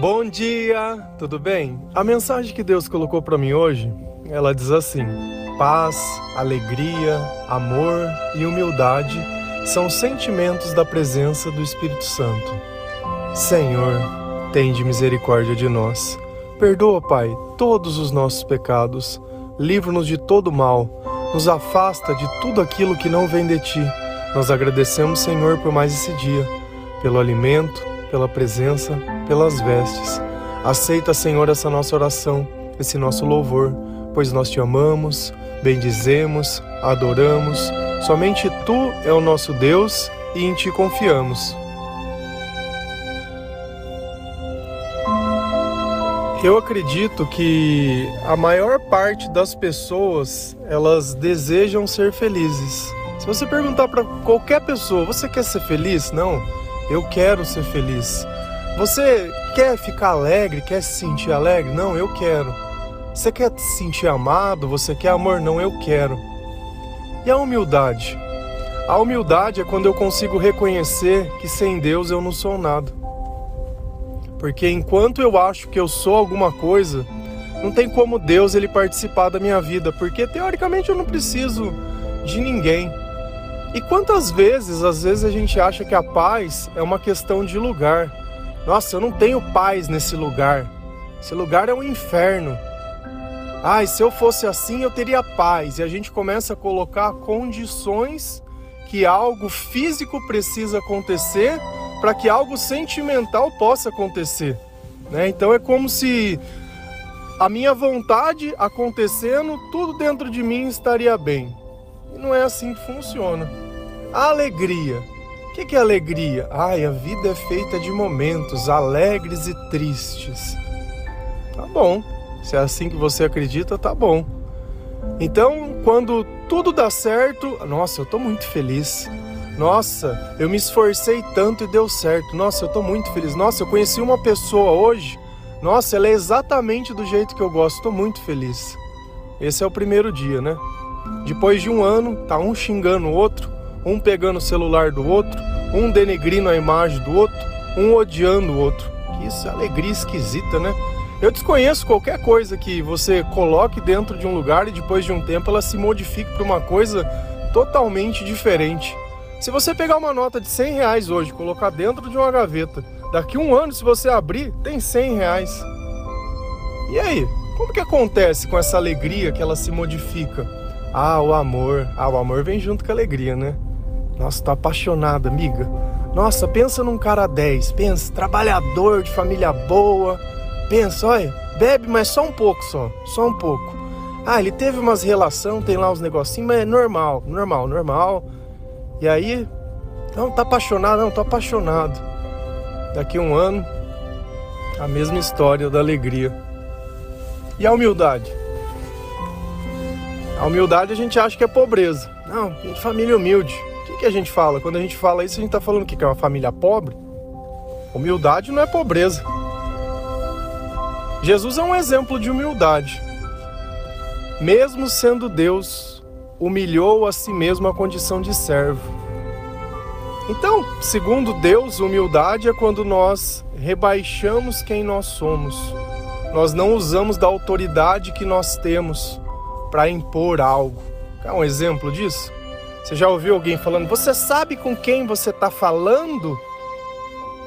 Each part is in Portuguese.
Bom dia, tudo bem? A mensagem que Deus colocou para mim hoje, ela diz assim: paz, alegria, amor e humildade são sentimentos da presença do Espírito Santo. Senhor, tende misericórdia de nós. Perdoa, Pai, todos os nossos pecados. Livra-nos de todo mal. Nos afasta de tudo aquilo que não vem de ti. Nós agradecemos, Senhor, por mais esse dia, pelo alimento, pela presença, pelas vestes. Aceita, Senhor, essa nossa oração, esse nosso louvor, pois nós te amamos, bendizemos, adoramos. Somente tu é o nosso Deus e em ti confiamos. Eu acredito que a maior parte das pessoas, elas desejam ser felizes. Se você perguntar para qualquer pessoa, você quer ser feliz? Não. Eu quero ser feliz. Você quer ficar alegre? Quer se sentir alegre? Não, eu quero. Você quer se sentir amado? Você quer amor? Não, eu quero. E a humildade? A humildade é quando eu consigo reconhecer que sem Deus eu não sou nada. Porque enquanto eu acho que eu sou alguma coisa, não tem como Deus ele participar da minha vida, porque teoricamente eu não preciso de ninguém. E quantas vezes, às vezes a gente acha que a paz é uma questão de lugar. Nossa, eu não tenho paz nesse lugar. Esse lugar é um inferno. Ai, se eu fosse assim, eu teria paz. E a gente começa a colocar condições que algo físico precisa acontecer para que algo sentimental possa acontecer. Né? Então é como se a minha vontade acontecendo, tudo dentro de mim estaria bem. E não é assim que funciona. A alegria. Que é alegria? Ai, a vida é feita de momentos alegres e tristes. Tá bom. Se é assim que você acredita, tá bom. Então, quando tudo dá certo, nossa, eu tô muito feliz. Nossa, eu me esforcei tanto e deu certo. Nossa, eu tô muito feliz. Nossa, eu conheci uma pessoa hoje. Nossa, ela é exatamente do jeito que eu gosto. Tô muito feliz. Esse é o primeiro dia, né? Depois de um ano, tá um xingando o outro, um pegando o celular do outro, um denegrindo a imagem do outro, um odiando o outro. Que isso é alegria esquisita, né? Eu desconheço qualquer coisa que você coloque dentro de um lugar e depois de um tempo ela se modifique para uma coisa totalmente diferente. Se você pegar uma nota de 100 reais hoje, colocar dentro de uma gaveta, daqui um ano, se você abrir, tem 100 reais. E aí? Como que acontece com essa alegria que ela se modifica? Ah, o amor. Ah, o amor vem junto com a alegria, né? Nossa, tô apaixonada, amiga. Nossa, pensa num cara 10. Pensa, trabalhador, de família boa. Pensa, olha, bebe, mas só um pouco só. Só um pouco. Ah, ele teve umas relação, tem lá uns negocinhos, mas é normal, normal, normal. E aí, não, tá apaixonado? Não, tô apaixonado. Daqui um ano, a mesma história da alegria. E a humildade? A humildade a gente acha que é pobreza. Não, família humilde. Que a gente fala? Quando a gente fala isso, a gente está falando que é uma família pobre? Humildade não é pobreza. Jesus é um exemplo de humildade. Mesmo sendo Deus, humilhou a si mesmo a condição de servo. Então, segundo Deus, humildade é quando nós rebaixamos quem nós somos. Nós não usamos da autoridade que nós temos para impor algo. Quer um exemplo disso? Você já ouviu alguém falando, você sabe com quem você está falando?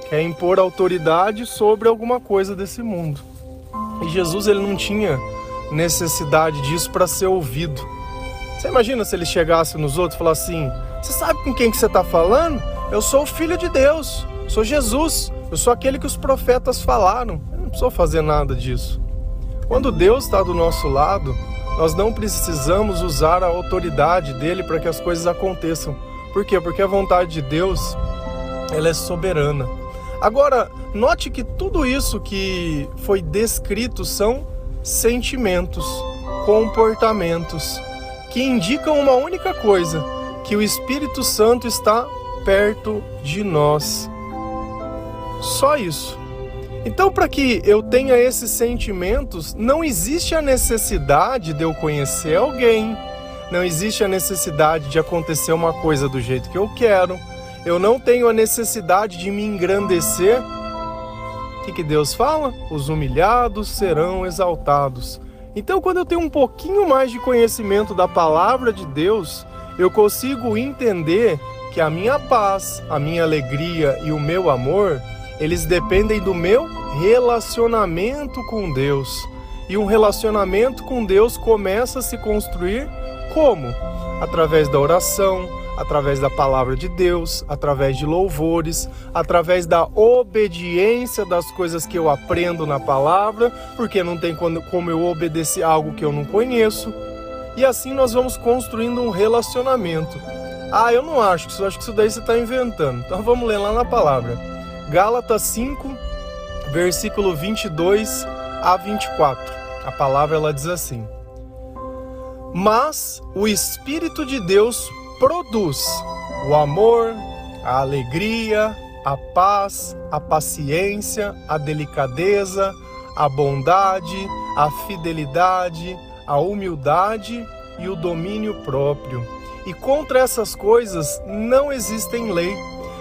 Quer impor autoridade sobre alguma coisa desse mundo. E Jesus ele não tinha necessidade disso para ser ouvido. Você imagina se ele chegasse nos outros e falasse assim: Você sabe com quem que você está falando? Eu sou o filho de Deus, sou Jesus, eu sou aquele que os profetas falaram. Eu não preciso fazer nada disso. Quando Deus está do nosso lado, nós não precisamos usar a autoridade dele para que as coisas aconteçam. Por quê? Porque a vontade de Deus, ela é soberana. Agora, note que tudo isso que foi descrito são sentimentos, comportamentos que indicam uma única coisa, que o Espírito Santo está perto de nós. Só isso. Então, para que eu tenha esses sentimentos, não existe a necessidade de eu conhecer alguém, não existe a necessidade de acontecer uma coisa do jeito que eu quero, eu não tenho a necessidade de me engrandecer O que, que Deus fala? Os humilhados serão exaltados. Então, quando eu tenho um pouquinho mais de conhecimento da palavra de Deus, eu consigo entender que a minha paz, a minha alegria e o meu amor, eles dependem do meu relacionamento com Deus. E um relacionamento com Deus começa a se construir como? Através da oração, através da palavra de Deus, através de louvores, através da obediência das coisas que eu aprendo na palavra, porque não tem como eu obedecer algo que eu não conheço. E assim nós vamos construindo um relacionamento. Ah, eu não acho que isso, acho que isso daí você está inventando. Então vamos ler lá na palavra. Gálatas 5, versículo 22 a 24. A palavra ela diz assim: Mas o Espírito de Deus produz o amor, a alegria, a paz, a paciência, a delicadeza, a bondade, a fidelidade, a humildade e o domínio próprio. E contra essas coisas não existem lei.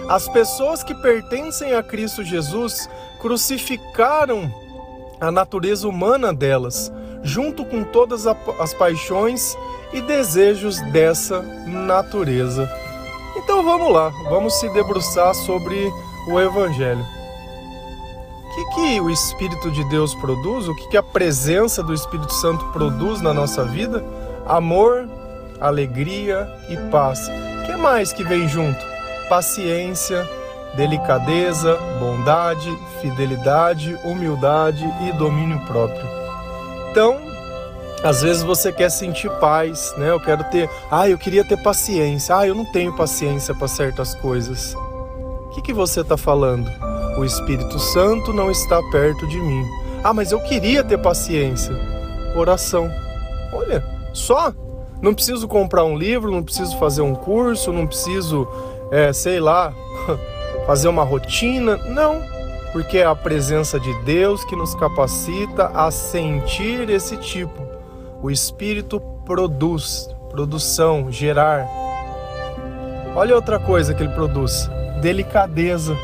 As pessoas que pertencem a Cristo Jesus crucificaram a natureza humana delas, junto com todas as paixões e desejos dessa natureza. Então vamos lá, vamos se debruçar sobre o Evangelho. O que, que o Espírito de Deus produz? O que, que a presença do Espírito Santo produz na nossa vida? Amor, alegria e paz. O que mais que vem junto? Paciência, delicadeza, bondade, fidelidade, humildade e domínio próprio. Então, às vezes você quer sentir paz, né? Eu quero ter, ah, eu queria ter paciência. Ah, eu não tenho paciência para certas coisas. O que, que você está falando? O Espírito Santo não está perto de mim. Ah, mas eu queria ter paciência. Oração. Olha, só. Não preciso comprar um livro, não preciso fazer um curso, não preciso, é, sei lá, fazer uma rotina. Não, porque é a presença de Deus que nos capacita a sentir esse tipo o espírito produz, produção, gerar. Olha outra coisa que ele produz: delicadeza.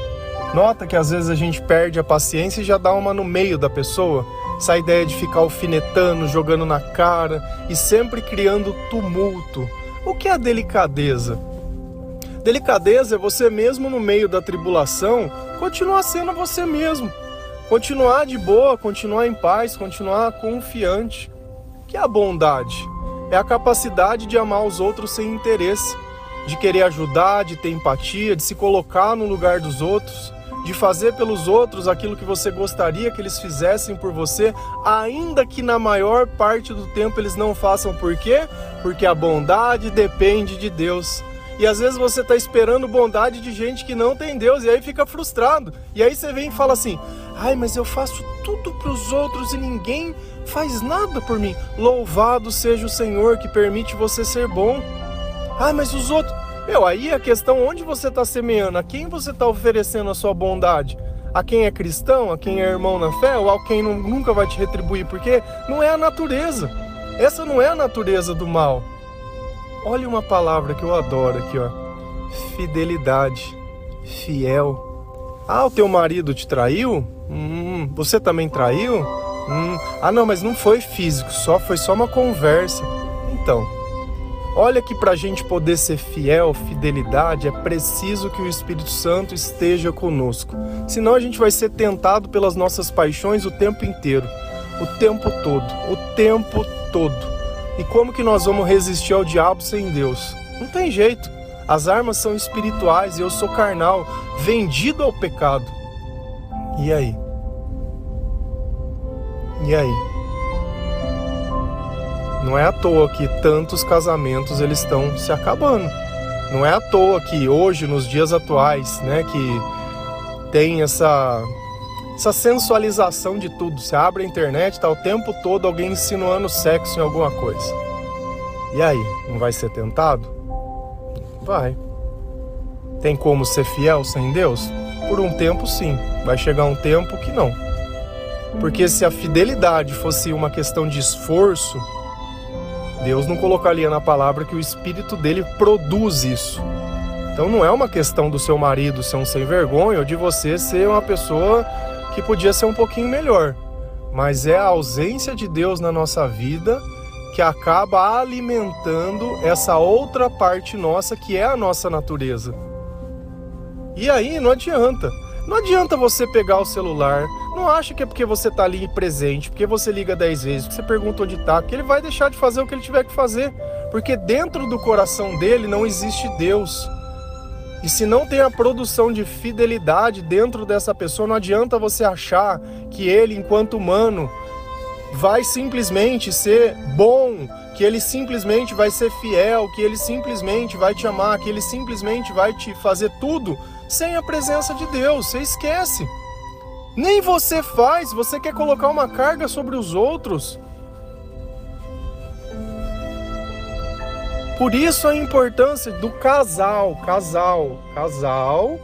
Nota que às vezes a gente perde a paciência e já dá uma no meio da pessoa. Essa ideia de ficar alfinetando, jogando na cara e sempre criando tumulto. O que é a delicadeza? Delicadeza é você mesmo no meio da tribulação continuar sendo você mesmo. Continuar de boa, continuar em paz, continuar confiante que é a bondade? É a capacidade de amar os outros sem interesse, de querer ajudar, de ter empatia, de se colocar no lugar dos outros, de fazer pelos outros aquilo que você gostaria que eles fizessem por você, ainda que na maior parte do tempo eles não façam. Por quê? Porque a bondade depende de Deus. E às vezes você está esperando bondade de gente que não tem Deus e aí fica frustrado. E aí você vem e fala assim: ai, mas eu faço tudo para os outros e ninguém faz nada por mim. Louvado seja o Senhor que permite você ser bom. Ai, mas os outros. Meu, aí a questão onde você está semeando, a quem você está oferecendo a sua bondade. A quem é cristão, a quem é irmão na fé, ou a quem não, nunca vai te retribuir, porque não é a natureza. Essa não é a natureza do mal. Olha uma palavra que eu adoro aqui, ó. Fidelidade. Fiel. Ah, o teu marido te traiu? Hum, você também traiu? Hum, ah, não, mas não foi físico, só foi só uma conversa. Então, olha que para a gente poder ser fiel, fidelidade, é preciso que o Espírito Santo esteja conosco. Senão a gente vai ser tentado pelas nossas paixões o tempo inteiro, o tempo todo, o tempo todo. E como que nós vamos resistir ao diabo sem Deus? Não tem jeito. As armas são espirituais e eu sou carnal, vendido ao pecado. E aí? E aí? Não é à toa que tantos casamentos eles estão se acabando. Não é à toa que hoje, nos dias atuais, né, que tem essa essa sensualização de tudo. Você abre a internet, tá o tempo todo alguém insinuando sexo em alguma coisa. E aí, não vai ser tentado? Vai. Tem como ser fiel sem Deus? Por um tempo, sim. Vai chegar um tempo que não. Porque se a fidelidade fosse uma questão de esforço, Deus não colocaria na palavra que o espírito dele produz isso. Então não é uma questão do seu marido ser um sem vergonha ou de você ser uma pessoa que podia ser um pouquinho melhor. Mas é a ausência de Deus na nossa vida que acaba alimentando essa outra parte nossa que é a nossa natureza. E aí não adianta. Não adianta você pegar o celular, não acha que é porque você está ali presente, porque você liga 10 vezes, porque você pergunta onde está, que ele vai deixar de fazer o que ele tiver que fazer. Porque dentro do coração dele não existe Deus. E se não tem a produção de fidelidade dentro dessa pessoa, não adianta você achar que ele, enquanto humano, vai simplesmente ser bom, que ele simplesmente vai ser fiel, que ele simplesmente vai te amar, que ele simplesmente vai te fazer tudo sem a presença de Deus. Você esquece. Nem você faz, você quer colocar uma carga sobre os outros. Por isso a importância do casal, casal, casal,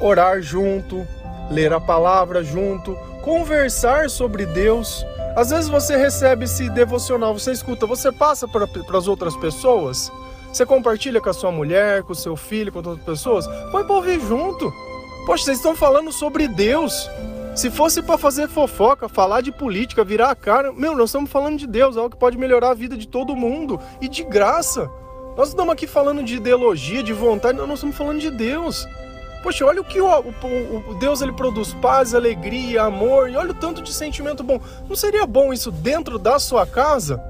orar junto, ler a palavra junto, conversar sobre Deus. Às vezes você recebe esse devocional, você escuta, você passa para as outras pessoas. Você compartilha com a sua mulher, com o seu filho, com outras pessoas? Põe para ouvir junto. Poxa, vocês estão falando sobre Deus. Se fosse para fazer fofoca, falar de política, virar a cara, meu, nós estamos falando de Deus, algo que pode melhorar a vida de todo mundo e de graça. Nós estamos aqui falando de ideologia, de vontade, nós estamos falando de Deus. Poxa, olha o que o, o, o, Deus ele produz paz, alegria, amor, e olha o tanto de sentimento bom. Não seria bom isso dentro da sua casa?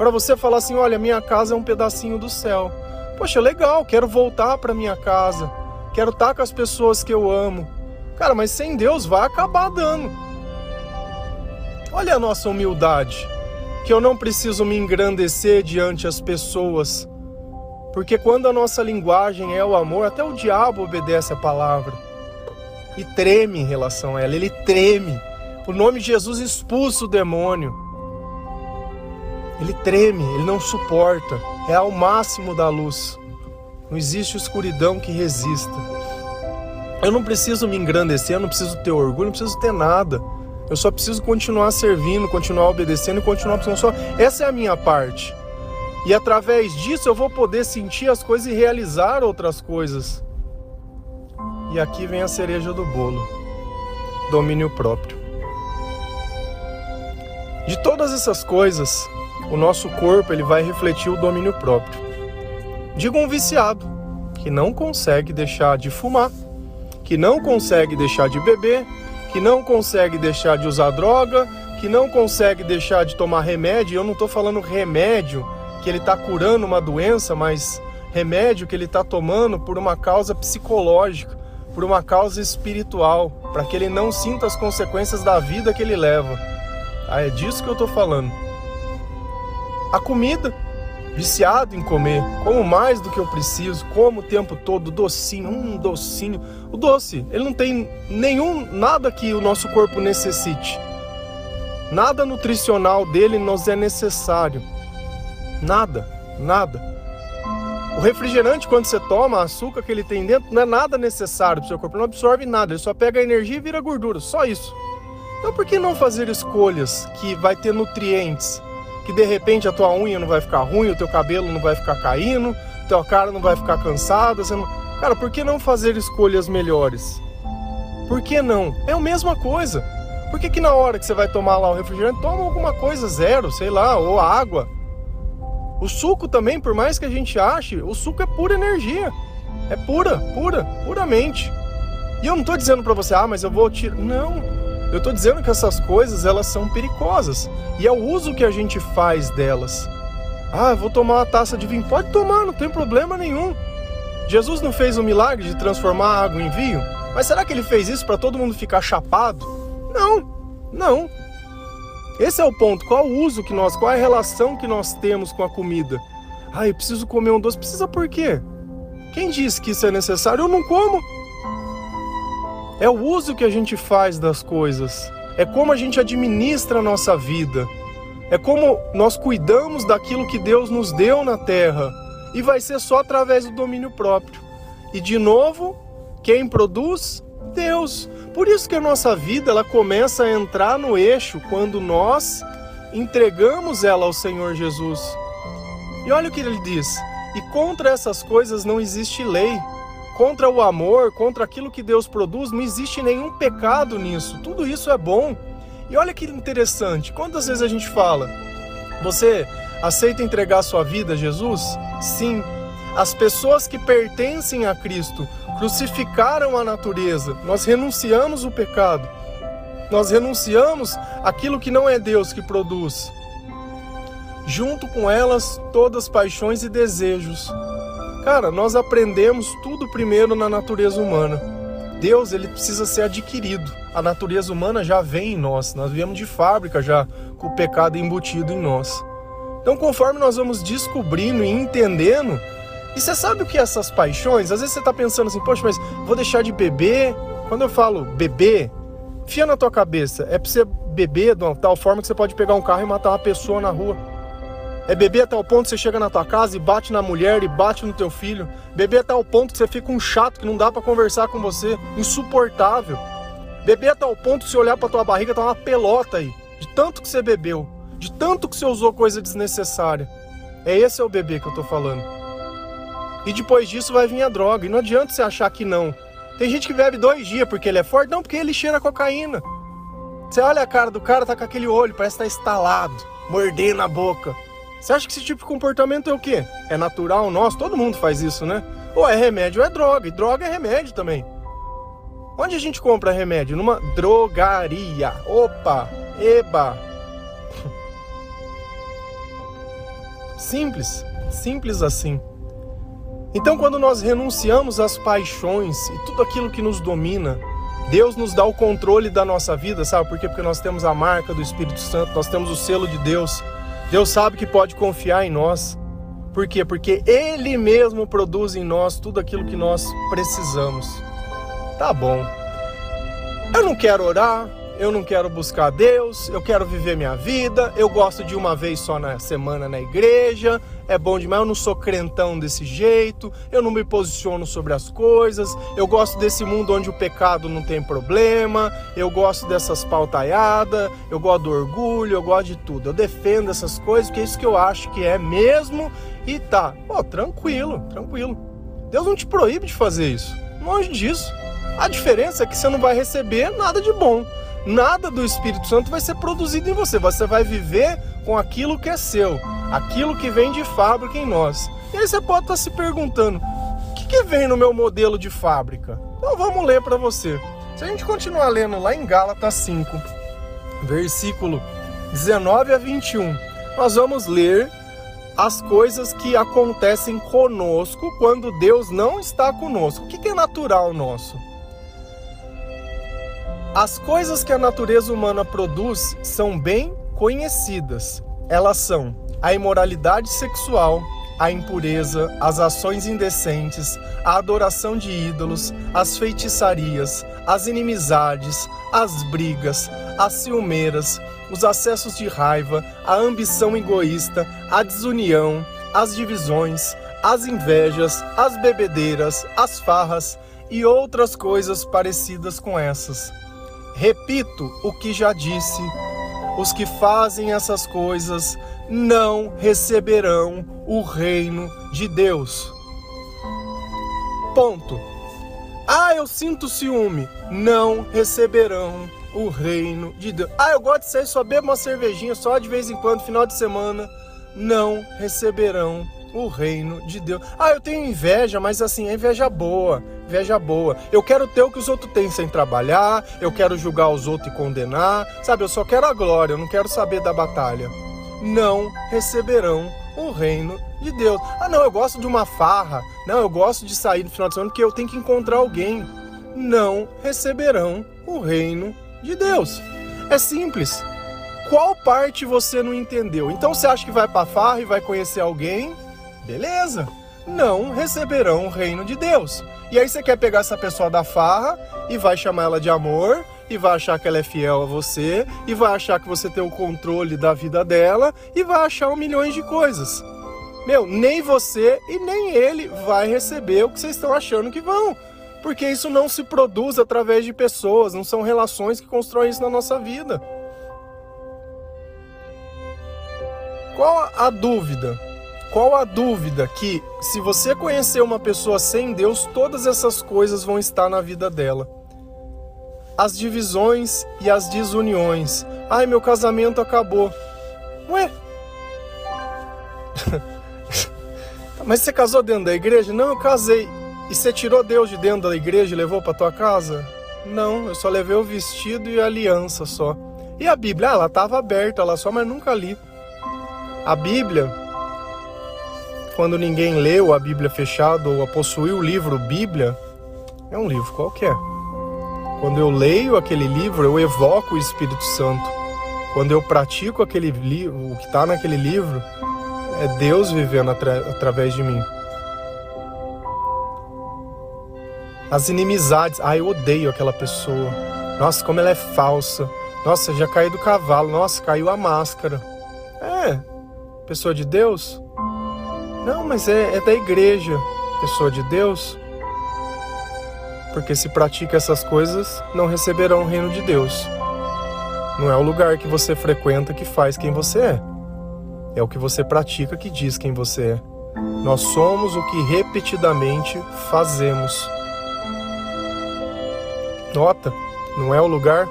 para você falar assim: olha, minha casa é um pedacinho do céu. Poxa, legal, quero voltar para minha casa, quero estar com as pessoas que eu amo. Cara, mas sem Deus vai acabar dando. Olha a nossa humildade, que eu não preciso me engrandecer diante as pessoas, porque quando a nossa linguagem é o amor, até o diabo obedece a palavra e treme em relação a ela, ele treme. O nome de Jesus expulsa o demônio. Ele treme, ele não suporta. É ao máximo da luz. Não existe escuridão que resista. Eu não preciso me engrandecer, eu não preciso ter orgulho, não preciso ter nada. Eu só preciso continuar servindo, continuar obedecendo e continuar pensando só. Essa é a minha parte. E através disso eu vou poder sentir as coisas e realizar outras coisas. E aqui vem a cereja do bolo: domínio próprio. De todas essas coisas, o nosso corpo ele vai refletir o domínio próprio. Diga um viciado que não consegue deixar de fumar, que não consegue deixar de beber, que não consegue deixar de usar droga, que não consegue deixar de tomar remédio. Eu não estou falando remédio que ele está curando uma doença, mas remédio que ele está tomando por uma causa psicológica, por uma causa espiritual, para que ele não sinta as consequências da vida que ele leva. Ah, é disso que eu estou falando a comida, viciado em comer, como mais do que eu preciso, como o tempo todo, docinho, um docinho. O doce, ele não tem nenhum, nada que o nosso corpo necessite. Nada nutricional dele nos é necessário. Nada, nada. O refrigerante, quando você toma, açúcar que ele tem dentro, não é nada necessário para o seu corpo, não absorve nada, ele só pega a energia e vira gordura, só isso. Então por que não fazer escolhas que vai ter nutrientes, que de repente a tua unha não vai ficar ruim, o teu cabelo não vai ficar caindo, tua cara não vai ficar cansada. Não... Cara, por que não fazer escolhas melhores? Por que não? É a mesma coisa. Por que, que na hora que você vai tomar lá o refrigerante, toma alguma coisa zero, sei lá, ou água? O suco também, por mais que a gente ache, o suco é pura energia. É pura, pura, puramente. E eu não estou dizendo para você, ah, mas eu vou tirar. Não. Eu estou dizendo que essas coisas elas são perigosas e é o uso que a gente faz delas. Ah, vou tomar uma taça de vinho. Pode tomar, não tem problema nenhum. Jesus não fez o milagre de transformar água em vinho? Mas será que ele fez isso para todo mundo ficar chapado? Não, não. Esse é o ponto. Qual o uso que nós, qual a relação que nós temos com a comida? Ah, eu preciso comer um doce. Precisa por quê? Quem disse que isso é necessário? Eu não como. É o uso que a gente faz das coisas, é como a gente administra a nossa vida, é como nós cuidamos daquilo que Deus nos deu na terra e vai ser só através do domínio próprio. E de novo, quem produz? Deus. Por isso que a nossa vida ela começa a entrar no eixo quando nós entregamos ela ao Senhor Jesus. E olha o que ele diz: e contra essas coisas não existe lei contra o amor, contra aquilo que Deus produz, não existe nenhum pecado nisso. Tudo isso é bom. E olha que interessante, quantas vezes a gente fala, você aceita entregar sua vida a Jesus? Sim. As pessoas que pertencem a Cristo crucificaram a natureza. Nós renunciamos o pecado. Nós renunciamos aquilo que não é Deus que produz. Junto com elas, todas paixões e desejos. Cara, nós aprendemos tudo primeiro na natureza humana. Deus, ele precisa ser adquirido. A natureza humana já vem em nós. Nós viemos de fábrica já com o pecado embutido em nós. Então, conforme nós vamos descobrindo e entendendo, e você sabe o que é essas paixões? Às vezes você está pensando assim, poxa, mas vou deixar de beber. Quando eu falo beber, fia na tua cabeça, é para você beber de uma tal forma que você pode pegar um carro e matar uma pessoa na rua. É beber até o ponto que você chega na tua casa e bate na mulher e bate no teu filho. Beber até o ponto que você fica um chato que não dá para conversar com você, insuportável. Beber até o ponto que você olhar para tua barriga tá uma pelota aí, de tanto que você bebeu, de tanto que você usou coisa desnecessária. É esse é o bebê que eu tô falando. E depois disso vai vir a droga. E não adianta você achar que não. Tem gente que bebe dois dias porque ele é forte, não, porque ele cheira cocaína. Você olha a cara do cara, tá com aquele olho, parece que tá estalado, mordendo a boca. Você acha que esse tipo de comportamento é o quê? É natural nosso? Todo mundo faz isso, né? Ou é remédio ou é droga. E droga é remédio também. Onde a gente compra remédio? Numa drogaria. Opa! Eba! Simples. Simples assim. Então, quando nós renunciamos às paixões e tudo aquilo que nos domina, Deus nos dá o controle da nossa vida, sabe por quê? Porque nós temos a marca do Espírito Santo, nós temos o selo de Deus. Deus sabe que pode confiar em nós. Por quê? Porque Ele mesmo produz em nós tudo aquilo que nós precisamos. Tá bom. Eu não quero orar, eu não quero buscar Deus, eu quero viver minha vida, eu gosto de uma vez só na semana na igreja, é bom demais, eu não sou crentão desse jeito, eu não me posiciono sobre as coisas, eu gosto desse mundo onde o pecado não tem problema, eu gosto dessas pautaiadas, eu gosto do orgulho, eu gosto de tudo. Eu defendo essas coisas, porque é isso que eu acho que é mesmo e tá. Pô, tranquilo, tranquilo. Deus não te proíbe de fazer isso. Longe disso. A diferença é que você não vai receber nada de bom. Nada do Espírito Santo vai ser produzido em você. Você vai viver com aquilo que é seu aquilo que vem de fábrica em nós. E aí você pode estar se perguntando: o que, que vem no meu modelo de fábrica? Então vamos ler para você. Se a gente continuar lendo lá em Gálatas 5, versículo 19 a 21, nós vamos ler as coisas que acontecem conosco quando Deus não está conosco. O que é natural nosso? As coisas que a natureza humana produz são bem conhecidas. Elas são a imoralidade sexual, a impureza, as ações indecentes, a adoração de ídolos, as feitiçarias, as inimizades, as brigas, as ciumeiras, os acessos de raiva, a ambição egoísta, a desunião, as divisões, as invejas, as bebedeiras, as farras e outras coisas parecidas com essas. Repito o que já disse: os que fazem essas coisas não receberão o reino de Deus. Ponto. Ah, eu sinto ciúme. Não receberão o reino de Deus. Ah, eu gosto de sair, só bebo uma cervejinha só de vez em quando, final de semana. Não receberão o reino de Deus. Ah, eu tenho inveja, mas assim, é inveja boa, inveja boa. Eu quero ter o que os outros têm sem trabalhar, eu quero julgar os outros e condenar. Sabe, eu só quero a glória, eu não quero saber da batalha não receberão o reino de Deus. Ah, não, eu gosto de uma farra. Não, eu gosto de sair no final de semana porque eu tenho que encontrar alguém. Não receberão o reino de Deus. É simples. Qual parte você não entendeu? Então você acha que vai para farra e vai conhecer alguém? Beleza. Não receberão o reino de Deus. E aí você quer pegar essa pessoa da farra e vai chamar ela de amor e vai achar que ela é fiel a você, e vai achar que você tem o controle da vida dela, e vai achar um milhões de coisas. Meu, nem você e nem ele vai receber o que vocês estão achando que vão. Porque isso não se produz através de pessoas, não são relações que constroem isso na nossa vida. Qual a dúvida? Qual a dúvida que, se você conhecer uma pessoa sem Deus, todas essas coisas vão estar na vida dela? As divisões e as desuniões. Ai, meu casamento acabou. Ué? Mas você casou dentro da igreja? Não, eu casei. E você tirou Deus de dentro da igreja e levou para tua casa? Não, eu só levei o vestido e a aliança só. E a Bíblia? Ah, ela estava aberta lá só, mas nunca li. A Bíblia, quando ninguém leu a Bíblia fechada ou a possuiu o livro Bíblia, é um livro qualquer. Quando eu leio aquele livro, eu evoco o Espírito Santo. Quando eu pratico aquele livro, o que está naquele livro, é Deus vivendo atra através de mim. As inimizades, ah, eu odeio aquela pessoa. Nossa, como ela é falsa. Nossa, já caiu do cavalo. Nossa, caiu a máscara. É, pessoa de Deus? Não, mas é, é da igreja. Pessoa de Deus? Porque se pratica essas coisas, não receberão o reino de Deus. Não é o lugar que você frequenta que faz quem você é. É o que você pratica que diz quem você é. Nós somos o que repetidamente fazemos. Nota, não é o lugar,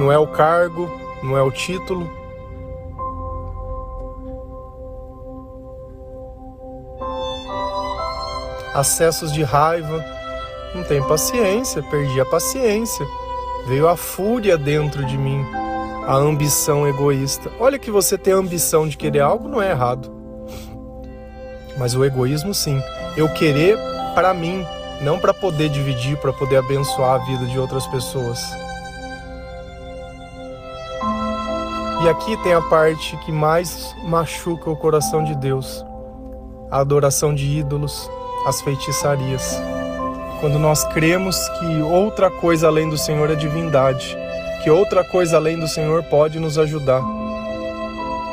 não é o cargo, não é o título. Acessos de raiva, não tem paciência, perdi a paciência. Veio a fúria dentro de mim a ambição egoísta. Olha que você ter ambição de querer algo não é errado. Mas o egoísmo sim. Eu querer para mim, não para poder dividir, para poder abençoar a vida de outras pessoas. E aqui tem a parte que mais machuca o coração de Deus: a adoração de ídolos, as feitiçarias. Quando nós cremos que outra coisa além do Senhor é divindade que outra coisa além do Senhor pode nos ajudar.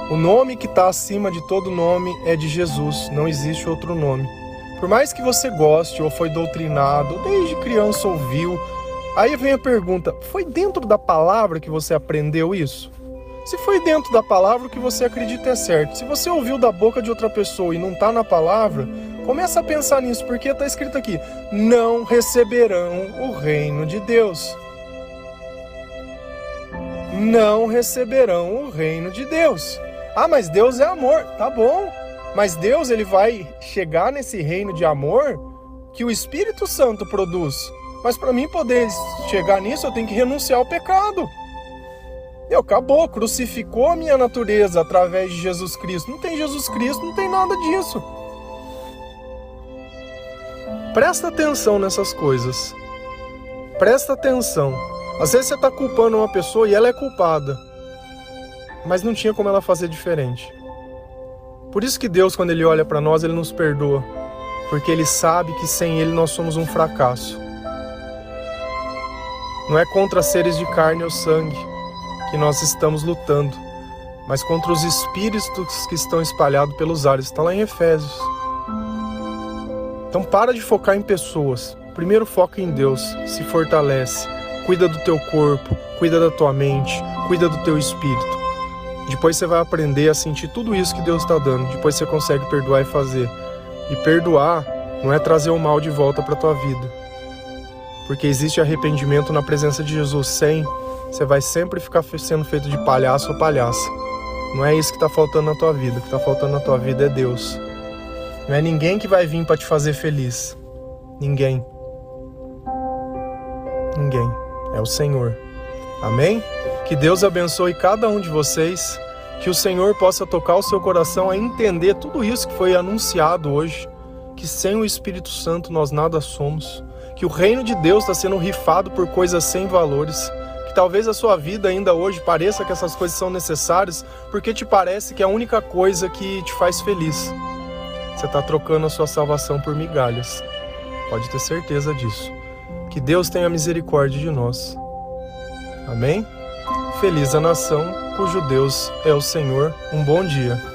O nome que está acima de todo nome é de Jesus, não existe outro nome. Por mais que você goste ou foi doutrinado, desde criança ouviu, aí vem a pergunta: foi dentro da palavra que você aprendeu isso? Se foi dentro da palavra, o que você acredita é certo. Se você ouviu da boca de outra pessoa e não está na palavra, começa a pensar nisso, porque está escrito aqui: não receberão o reino de Deus não receberão o reino de Deus. Ah, mas Deus é amor. Tá bom. Mas Deus ele vai chegar nesse reino de amor que o Espírito Santo produz. Mas para mim poder chegar nisso, eu tenho que renunciar ao pecado. E acabou, crucificou a minha natureza através de Jesus Cristo. Não tem Jesus Cristo, não tem nada disso. Presta atenção nessas coisas. Presta atenção. Às vezes você está culpando uma pessoa e ela é culpada, mas não tinha como ela fazer diferente. Por isso que Deus, quando Ele olha para nós, Ele nos perdoa, porque Ele sabe que sem Ele nós somos um fracasso. Não é contra seres de carne ou sangue que nós estamos lutando, mas contra os espíritos que estão espalhados pelos ares. Está lá em Efésios. Então para de focar em pessoas. Primeiro foca em Deus, se fortalece Cuida do teu corpo, cuida da tua mente, cuida do teu espírito. Depois você vai aprender a sentir tudo isso que Deus está dando. Depois você consegue perdoar e fazer. E perdoar não é trazer o mal de volta para tua vida. Porque existe arrependimento na presença de Jesus. Sem, você vai sempre ficar sendo feito de palhaço ou palhaça. Não é isso que está faltando na tua vida. O que está faltando na tua vida é Deus. Não é ninguém que vai vir para te fazer feliz. Ninguém. Ninguém é o Senhor. Amém? Que Deus abençoe cada um de vocês, que o Senhor possa tocar o seu coração a entender tudo isso que foi anunciado hoje, que sem o Espírito Santo nós nada somos, que o reino de Deus está sendo rifado por coisas sem valores, que talvez a sua vida ainda hoje pareça que essas coisas são necessárias, porque te parece que é a única coisa que te faz feliz. Você está trocando a sua salvação por migalhas. Pode ter certeza disso. Que Deus tenha misericórdia de nós. Amém? Feliz a nação cujo Deus é o Senhor. Um bom dia.